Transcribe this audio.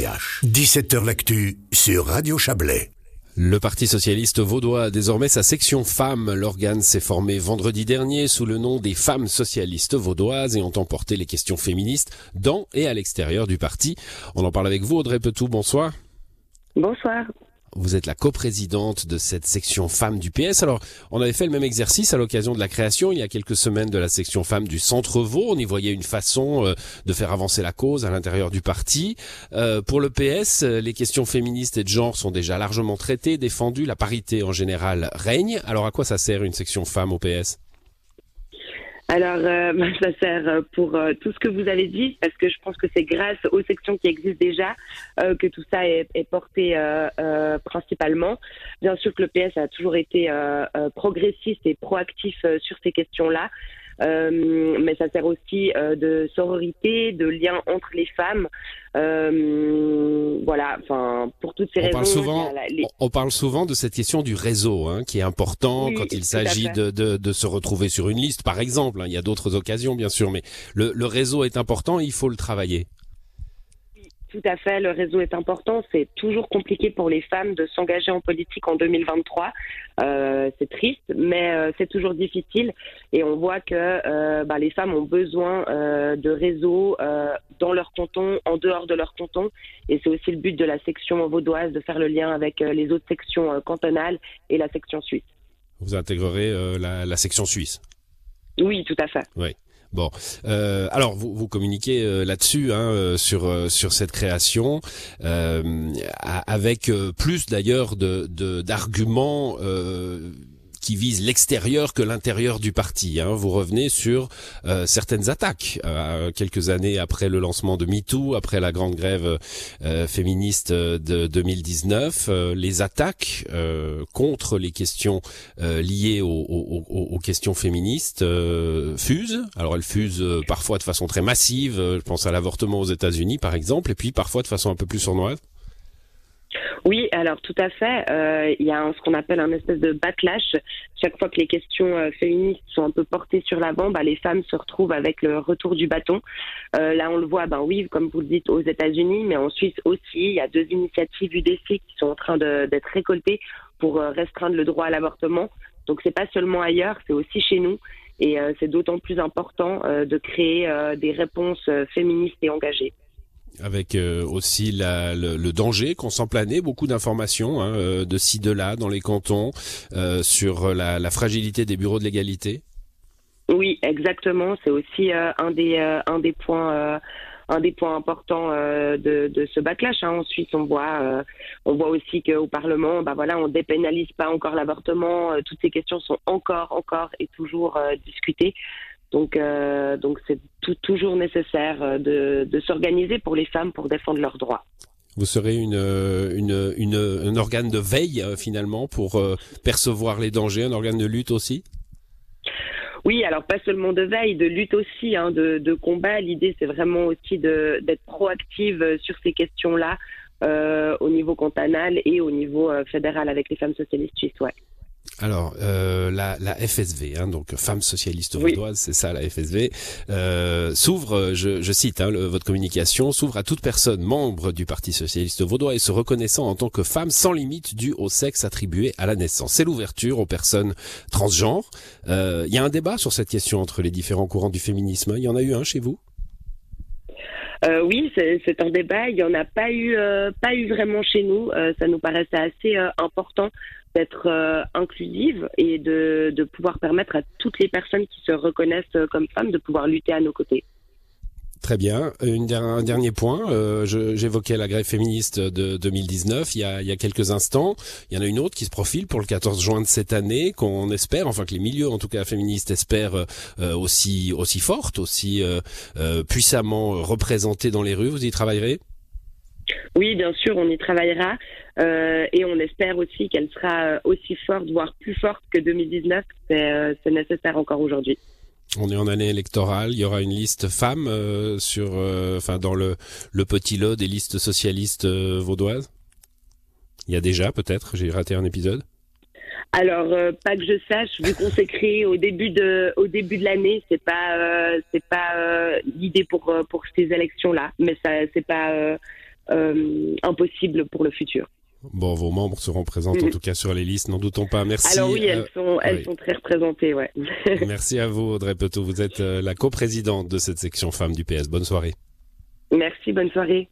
17h L'actu sur Radio Chablais. Le Parti socialiste vaudois a désormais sa section femmes. L'organe s'est formé vendredi dernier sous le nom des femmes socialistes vaudoises et ont emporté les questions féministes dans et à l'extérieur du parti. On en parle avec vous, Audrey Petou. Bonsoir. Bonsoir. Vous êtes la coprésidente de cette section femmes du PS. Alors, on avait fait le même exercice à l'occasion de la création il y a quelques semaines de la section femmes du Centre Vaud. On y voyait une façon euh, de faire avancer la cause à l'intérieur du parti. Euh, pour le PS, euh, les questions féministes et de genre sont déjà largement traitées, défendues. La parité en général règne. Alors, à quoi ça sert une section femmes au PS alors, euh, ça sert euh, pour euh, tout ce que vous avez dit, parce que je pense que c'est grâce aux sections qui existent déjà que tout ça est, est porté principalement. Bien sûr que le PS a toujours été progressiste et proactif sur ces questions-là. Euh, mais ça sert aussi euh, de sororité, de lien entre les femmes. Euh, voilà, enfin, pour toutes ces on raisons. Parle souvent, On parle souvent de cette question du réseau, hein, qui est important quand il s'agit de, de, de, se retrouver sur une liste, par exemple. Hein. Il y a d'autres occasions, bien sûr, mais le, le réseau est important, il faut le travailler. Tout à fait, le réseau est important. C'est toujours compliqué pour les femmes de s'engager en politique en 2023. Euh, c'est triste, mais euh, c'est toujours difficile. Et on voit que euh, bah, les femmes ont besoin de réseaux dans leur canton, en dehors de leur canton. Et c'est aussi le but de la section vaudoise de faire le lien avec les autres sections cantonales et la section suisse. Vous intégrerez la, la section suisse? Oui, tout à fait. Oui. Bon, euh, alors vous, vous communiquez euh, là-dessus hein, euh, sur euh, sur cette création avec plus d'ailleurs de d'arguments qui vise l'extérieur que l'intérieur du parti. Hein. Vous revenez sur euh, certaines attaques euh, quelques années après le lancement de MeToo, après la grande grève euh, féministe de 2019, les attaques contre les questions liées aux, aux, aux, questions féministes fusent. Alors elles fusent parfois de façon très massive. Je pense à l'avortement aux États-Unis par exemple, et puis parfois de façon un peu plus sournoise. Oui, alors tout à fait. Euh, il y a ce qu'on appelle un espèce de backlash. Chaque fois que les questions euh, féministes sont un peu portées sur l'avant, bah, les femmes se retrouvent avec le retour du bâton. Euh, là, on le voit, ben oui, comme vous le dites, aux États-Unis, mais en Suisse aussi. Il y a deux initiatives UDC qui sont en train d'être récoltées pour restreindre le droit à l'avortement. Donc, c'est pas seulement ailleurs, c'est aussi chez nous. Et c'est d'autant plus important de créer des réponses féministes et engagées avec euh, aussi le, danger qu'on sent planer, beaucoup d'informations hein, euh, de ci de là dans les cantons euh, sur la, fragilité des bureaux de l'égalité. Oui, exactement. C'est aussi un des points importants de, ce backlash. Hein. Ensuite, on voit, on voit aussi qu'au Parlement, bah voilà, on dépénalise pas encore l'avortement. toutes ces questions sont encore, encore et toujours discutées. Donc, euh, donc c'est toujours nécessaire euh, de, de s'organiser pour les femmes pour défendre leurs droits. Vous serez une, une, une, un organe de veille euh, finalement pour percevoir les dangers, un organe de lutte aussi? Oui, alors pas seulement de veille, de lutte aussi, hein, de, de combat. L'idée, c'est vraiment aussi d'être proactive sur ces questions-là euh, au niveau cantonal et au niveau fédéral avec les femmes socialistes suisses. Ouais. Alors, euh, la, la, FSV, hein, donc Femmes Socialistes Vaudoises, c'est ça la FSV, euh, s'ouvre, je, je, cite hein, votre communication, s'ouvre à toute personne membre du Parti Socialiste Vaudois et se reconnaissant en tant que femme sans limite due au sexe attribué à la naissance. C'est l'ouverture aux personnes transgenres. Euh, il y a un débat sur cette question entre les différents courants du féminisme. Il y en a eu un chez vous? Euh, oui, c'est un débat. Il n'y en a pas eu, euh, pas eu vraiment chez nous. Euh, ça nous paraissait assez euh, important d'être inclusive et de, de pouvoir permettre à toutes les personnes qui se reconnaissent comme femmes de pouvoir lutter à nos côtés. Très bien. Une, un dernier point. Euh, J'évoquais la grève féministe de 2019 il y, a, quelques instants. Il y en a une autre qui se profile pour le 14 juin de cette année, qu'on espère, enfin que les milieux, en tout cas féministes, espèrent euh, aussi aussi forte, aussi euh, euh, puissamment représentée dans les rues. Vous y travaillerez? Oui, bien sûr, on y travaillera euh, et on espère aussi qu'elle sera aussi forte, voire plus forte que 2019. C'est nécessaire encore aujourd'hui. On est en année électorale. Il y aura une liste femmes euh, sur, euh, enfin dans le le petit lot des listes socialistes euh, vaudoises. Il y a déjà peut-être. J'ai raté un épisode. Alors pas que je sache, vu qu'on s'est créé au début de au début de l'année, c'est pas c'est pas l'idée pour pour ces élections là, mais ça c'est pas impossible pour le futur. Bon, vos membres seront présents en tout cas sur les listes, n'en doutons pas. Merci. Alors oui, elles sont, elles sont très représentées, ouais. Merci à vous, Audrey Petot. Vous êtes la coprésidente de cette section femmes du PS. Bonne soirée. Merci, bonne soirée.